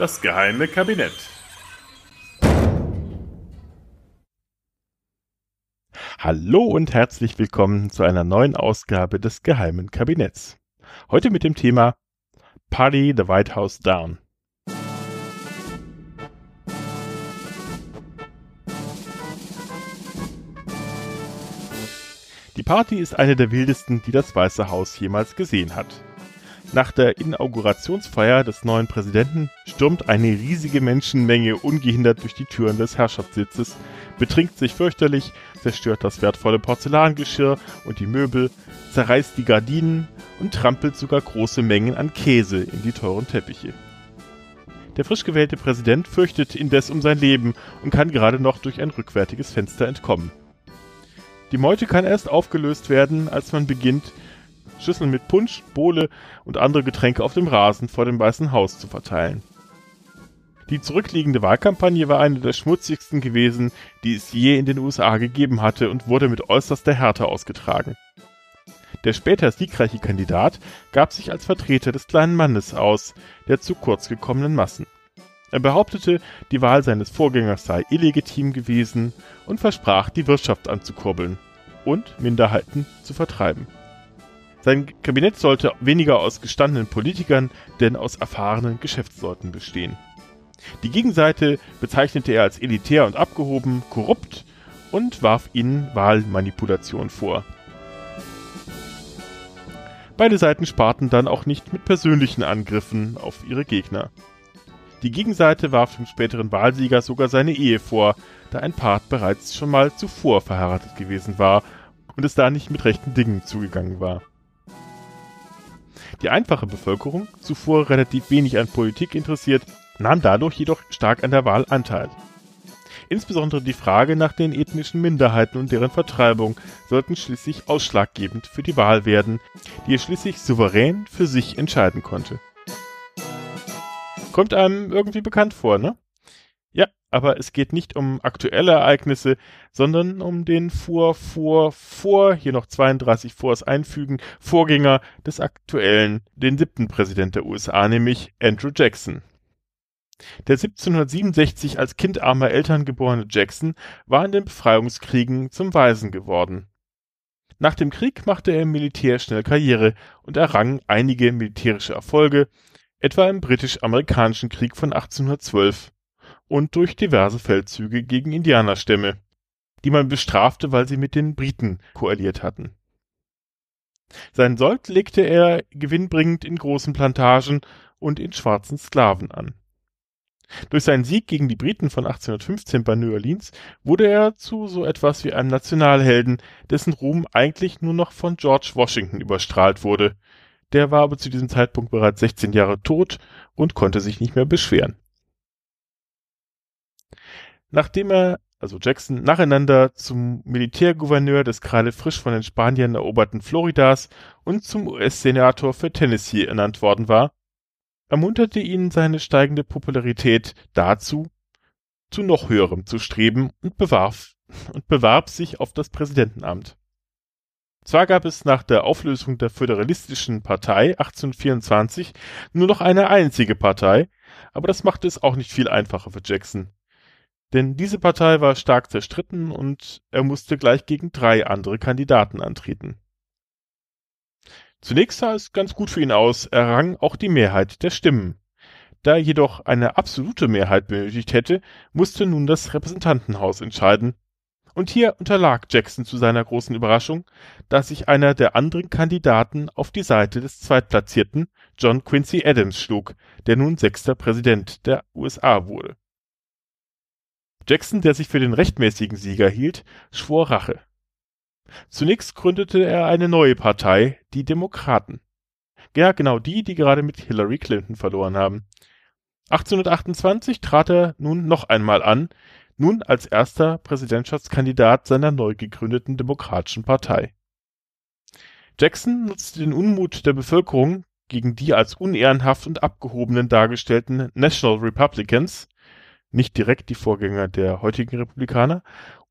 Das geheime Kabinett. Hallo und herzlich willkommen zu einer neuen Ausgabe des geheimen Kabinetts. Heute mit dem Thema Party the White House Down. Die Party ist eine der wildesten, die das Weiße Haus jemals gesehen hat. Nach der Inaugurationsfeier des neuen Präsidenten stürmt eine riesige Menschenmenge ungehindert durch die Türen des Herrschaftssitzes, betrinkt sich fürchterlich, zerstört das wertvolle Porzellangeschirr und die Möbel, zerreißt die Gardinen und trampelt sogar große Mengen an Käse in die teuren Teppiche. Der frisch gewählte Präsident fürchtet indes um sein Leben und kann gerade noch durch ein rückwärtiges Fenster entkommen. Die Meute kann erst aufgelöst werden, als man beginnt, Schüsseln mit Punsch, Bowle und andere Getränke auf dem Rasen vor dem Weißen Haus zu verteilen. Die zurückliegende Wahlkampagne war eine der schmutzigsten gewesen, die es je in den USA gegeben hatte und wurde mit äußerster Härte ausgetragen. Der später siegreiche Kandidat gab sich als Vertreter des kleinen Mannes aus, der zu kurz gekommenen Massen. Er behauptete, die Wahl seines Vorgängers sei illegitim gewesen und versprach, die Wirtschaft anzukurbeln und Minderheiten zu vertreiben. Sein Kabinett sollte weniger aus gestandenen Politikern, denn aus erfahrenen Geschäftsleuten bestehen. Die Gegenseite bezeichnete er als elitär und abgehoben, korrupt und warf ihnen Wahlmanipulation vor. Beide Seiten sparten dann auch nicht mit persönlichen Angriffen auf ihre Gegner. Die Gegenseite warf dem späteren Wahlsieger sogar seine Ehe vor, da ein Part bereits schon mal zuvor verheiratet gewesen war und es da nicht mit rechten Dingen zugegangen war. Die einfache Bevölkerung, zuvor relativ wenig an Politik interessiert, nahm dadurch jedoch stark an der Wahl Anteil. Insbesondere die Frage nach den ethnischen Minderheiten und deren Vertreibung sollten schließlich ausschlaggebend für die Wahl werden, die er schließlich souverän für sich entscheiden konnte. Kommt einem irgendwie bekannt vor, ne? Aber es geht nicht um aktuelle Ereignisse, sondern um den vor, vor, vor, hier noch 32 vors einfügen, Vorgänger des aktuellen, den siebten Präsident der USA, nämlich Andrew Jackson. Der 1767 als Kind armer Eltern geborene Jackson war in den Befreiungskriegen zum Waisen geworden. Nach dem Krieg machte er im Militär schnell Karriere und errang einige militärische Erfolge, etwa im britisch-amerikanischen Krieg von 1812 und durch diverse Feldzüge gegen Indianerstämme, die man bestrafte, weil sie mit den Briten koaliert hatten. Sein Sold legte er gewinnbringend in großen Plantagen und in schwarzen Sklaven an. Durch seinen Sieg gegen die Briten von 1815 bei New Orleans wurde er zu so etwas wie einem Nationalhelden, dessen Ruhm eigentlich nur noch von George Washington überstrahlt wurde. Der war aber zu diesem Zeitpunkt bereits 16 Jahre tot und konnte sich nicht mehr beschweren. Nachdem er, also Jackson, nacheinander zum Militärgouverneur des gerade frisch von den Spaniern eroberten Floridas und zum US-Senator für Tennessee ernannt worden war, ermunterte ihn seine steigende Popularität dazu, zu noch höherem zu streben und bewarf und bewarb sich auf das Präsidentenamt. Zwar gab es nach der Auflösung der Föderalistischen Partei 1824 nur noch eine einzige Partei, aber das machte es auch nicht viel einfacher für Jackson. Denn diese Partei war stark zerstritten und er musste gleich gegen drei andere Kandidaten antreten. Zunächst sah es ganz gut für ihn aus, er rang auch die Mehrheit der Stimmen. Da er jedoch eine absolute Mehrheit benötigt hätte, musste nun das Repräsentantenhaus entscheiden. Und hier unterlag Jackson zu seiner großen Überraschung, da sich einer der anderen Kandidaten auf die Seite des Zweitplatzierten John Quincy Adams schlug, der nun sechster Präsident der USA wurde. Jackson, der sich für den rechtmäßigen Sieger hielt, schwor Rache. Zunächst gründete er eine neue Partei, die Demokraten. Ja, genau die, die gerade mit Hillary Clinton verloren haben. 1828 trat er nun noch einmal an, nun als erster Präsidentschaftskandidat seiner neu gegründeten Demokratischen Partei. Jackson nutzte den Unmut der Bevölkerung gegen die als unehrenhaft und abgehobenen dargestellten National Republicans nicht direkt die Vorgänger der heutigen Republikaner,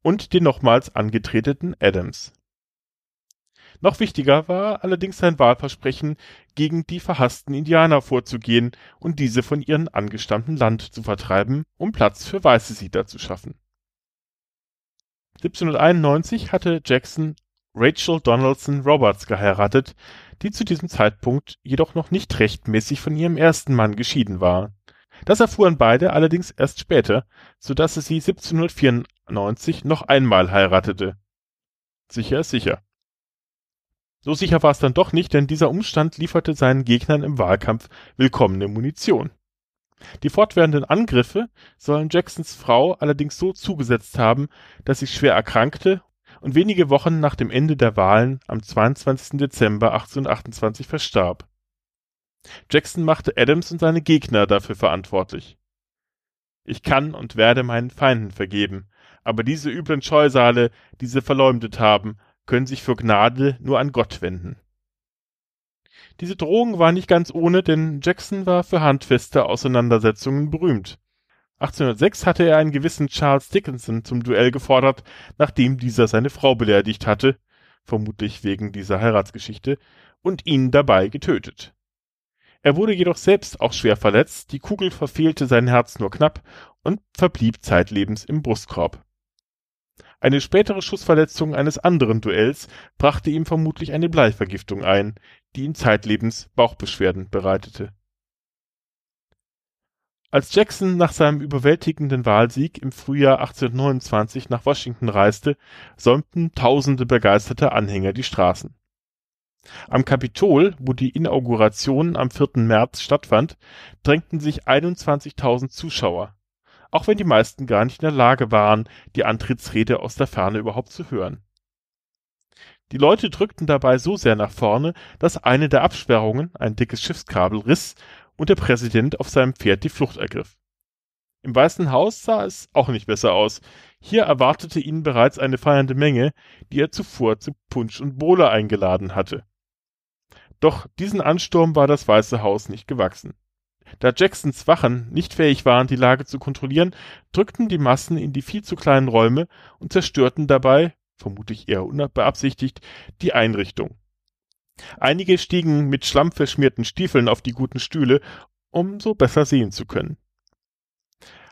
und den nochmals angetretenen Adams. Noch wichtiger war allerdings sein Wahlversprechen, gegen die verhassten Indianer vorzugehen und diese von ihrem angestammten Land zu vertreiben, um Platz für weiße Siedler zu schaffen. 1791 hatte Jackson Rachel Donaldson Roberts geheiratet, die zu diesem Zeitpunkt jedoch noch nicht rechtmäßig von ihrem ersten Mann geschieden war. Das erfuhren beide allerdings erst später, so dass er sie 1794 noch einmal heiratete. Sicher ist sicher. So sicher war es dann doch nicht, denn dieser Umstand lieferte seinen Gegnern im Wahlkampf willkommene Munition. Die fortwährenden Angriffe sollen Jacksons Frau allerdings so zugesetzt haben, dass sie schwer erkrankte und wenige Wochen nach dem Ende der Wahlen am 22. Dezember 1828 verstarb. Jackson machte Adams und seine Gegner dafür verantwortlich. Ich kann und werde meinen Feinden vergeben, aber diese üblen Scheusale, die sie verleumdet haben, können sich für Gnade nur an Gott wenden. Diese Drohung war nicht ganz ohne, denn Jackson war für handfeste Auseinandersetzungen berühmt. 1806 hatte er einen gewissen Charles Dickinson zum Duell gefordert, nachdem dieser seine Frau beleidigt hatte, vermutlich wegen dieser Heiratsgeschichte, und ihn dabei getötet. Er wurde jedoch selbst auch schwer verletzt, die Kugel verfehlte sein Herz nur knapp und verblieb zeitlebens im Brustkorb. Eine spätere Schussverletzung eines anderen Duells brachte ihm vermutlich eine Bleivergiftung ein, die ihm zeitlebens Bauchbeschwerden bereitete. Als Jackson nach seinem überwältigenden Wahlsieg im Frühjahr 1829 nach Washington reiste, säumten tausende begeisterte Anhänger die Straßen. Am Kapitol, wo die Inauguration am 4. März stattfand, drängten sich 21.000 Zuschauer, auch wenn die meisten gar nicht in der Lage waren, die Antrittsrede aus der Ferne überhaupt zu hören. Die Leute drückten dabei so sehr nach vorne, dass eine der Absperrungen, ein dickes Schiffskabel, riss und der Präsident auf seinem Pferd die Flucht ergriff. Im Weißen Haus sah es auch nicht besser aus. Hier erwartete ihn bereits eine feiernde Menge, die er zuvor zu Punsch und Bowle eingeladen hatte. Doch diesen Ansturm war das Weiße Haus nicht gewachsen. Da Jacksons Wachen nicht fähig waren, die Lage zu kontrollieren, drückten die Massen in die viel zu kleinen Räume und zerstörten dabei, vermutlich eher unbeabsichtigt, die Einrichtung. Einige stiegen mit schlammverschmierten Stiefeln auf die guten Stühle, um so besser sehen zu können.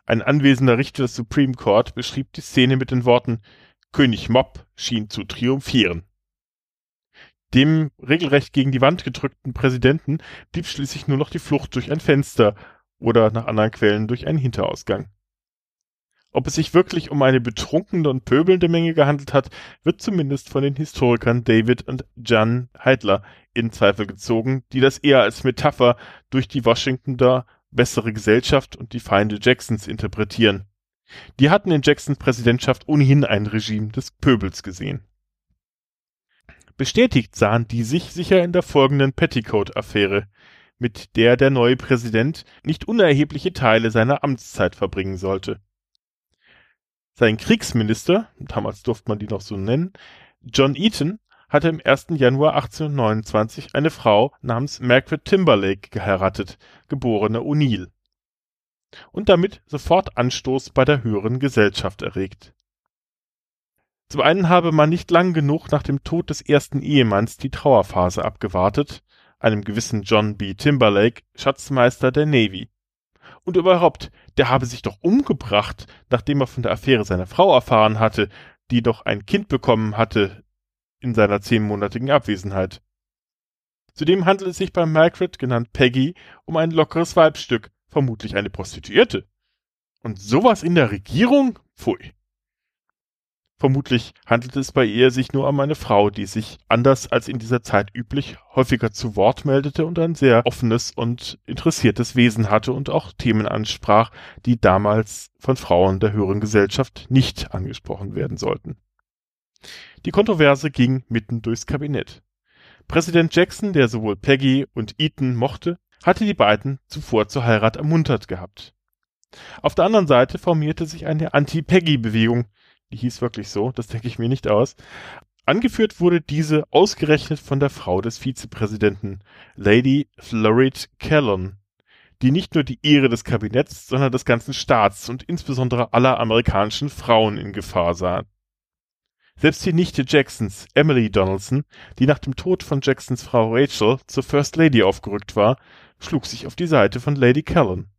Ein anwesender Richter des Supreme Court beschrieb die Szene mit den Worten König Mob schien zu triumphieren. Dem regelrecht gegen die Wand gedrückten Präsidenten blieb schließlich nur noch die Flucht durch ein Fenster oder nach anderen Quellen durch einen Hinterausgang. Ob es sich wirklich um eine betrunkene und pöbelnde Menge gehandelt hat, wird zumindest von den Historikern David und Jan Heidler in Zweifel gezogen, die das eher als Metapher durch die Washingtoner bessere Gesellschaft und die Feinde Jacksons interpretieren. Die hatten in Jacksons Präsidentschaft ohnehin ein Regime des Pöbels gesehen. Bestätigt sahen die sich sicher in der folgenden Petticoat-Affäre, mit der der neue Präsident nicht unerhebliche Teile seiner Amtszeit verbringen sollte. Sein Kriegsminister, damals durfte man die noch so nennen, John Eaton, hatte im 1. Januar 1829 eine Frau namens Margaret Timberlake geheiratet, geborene O'Neill. Und damit sofort Anstoß bei der höheren Gesellschaft erregt. Zum einen habe man nicht lang genug nach dem Tod des ersten Ehemanns die Trauerphase abgewartet, einem gewissen John B. Timberlake, Schatzmeister der Navy. Und überhaupt, der habe sich doch umgebracht, nachdem er von der Affäre seiner Frau erfahren hatte, die doch ein Kind bekommen hatte in seiner zehnmonatigen Abwesenheit. Zudem handelt es sich bei Margaret, genannt Peggy, um ein lockeres Weibstück, vermutlich eine Prostituierte. Und sowas in der Regierung? Pfui. Vermutlich handelt es bei ihr sich nur um eine Frau, die sich, anders als in dieser Zeit üblich, häufiger zu Wort meldete und ein sehr offenes und interessiertes Wesen hatte und auch Themen ansprach, die damals von Frauen der höheren Gesellschaft nicht angesprochen werden sollten. Die Kontroverse ging mitten durchs Kabinett. Präsident Jackson, der sowohl Peggy und Eaton mochte, hatte die beiden zuvor zur Heirat ermuntert gehabt. Auf der anderen Seite formierte sich eine Anti-Peggy-Bewegung, die hieß wirklich so, das denke ich mir nicht aus. Angeführt wurde diese ausgerechnet von der Frau des Vizepräsidenten, Lady Floride Kellon, die nicht nur die Ehre des Kabinetts, sondern des ganzen Staats und insbesondere aller amerikanischen Frauen in Gefahr sah. Selbst die Nichte Jacksons, Emily Donaldson, die nach dem Tod von Jacksons Frau Rachel zur First Lady aufgerückt war, schlug sich auf die Seite von Lady Callan.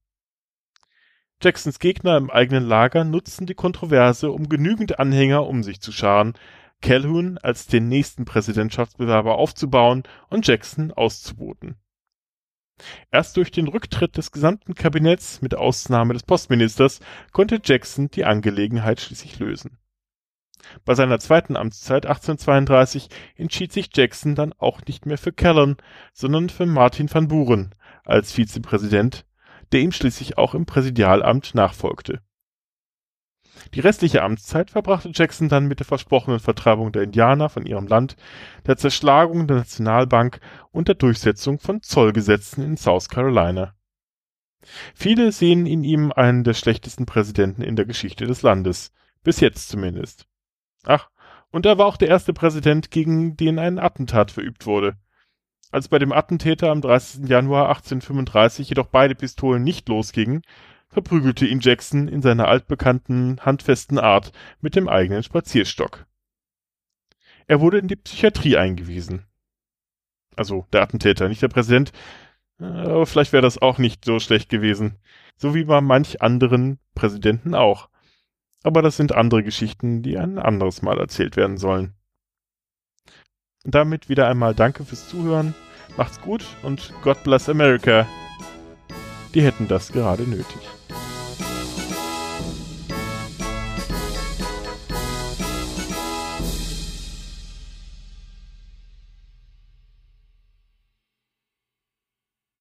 Jacksons Gegner im eigenen Lager nutzten die Kontroverse, um genügend Anhänger um sich zu scharen, Calhoun als den nächsten Präsidentschaftsbewerber aufzubauen und Jackson auszuboten. Erst durch den Rücktritt des gesamten Kabinetts mit Ausnahme des Postministers konnte Jackson die Angelegenheit schließlich lösen. Bei seiner zweiten Amtszeit 1832 entschied sich Jackson dann auch nicht mehr für Callan, sondern für Martin van Buren als Vizepräsident, der ihm schließlich auch im Präsidialamt nachfolgte. Die restliche Amtszeit verbrachte Jackson dann mit der versprochenen Vertreibung der Indianer von ihrem Land, der Zerschlagung der Nationalbank und der Durchsetzung von Zollgesetzen in South Carolina. Viele sehen in ihm einen der schlechtesten Präsidenten in der Geschichte des Landes, bis jetzt zumindest. Ach, und er war auch der erste Präsident, gegen den ein Attentat verübt wurde. Als bei dem Attentäter am 30. Januar 1835 jedoch beide Pistolen nicht losgingen, verprügelte ihn Jackson in seiner altbekannten, handfesten Art mit dem eigenen Spazierstock. Er wurde in die Psychiatrie eingewiesen. Also der Attentäter, nicht der Präsident, aber vielleicht wäre das auch nicht so schlecht gewesen. So wie bei manch anderen Präsidenten auch. Aber das sind andere Geschichten, die ein anderes Mal erzählt werden sollen. Und damit wieder einmal danke fürs Zuhören. Macht's gut und God bless America. Die hätten das gerade nötig.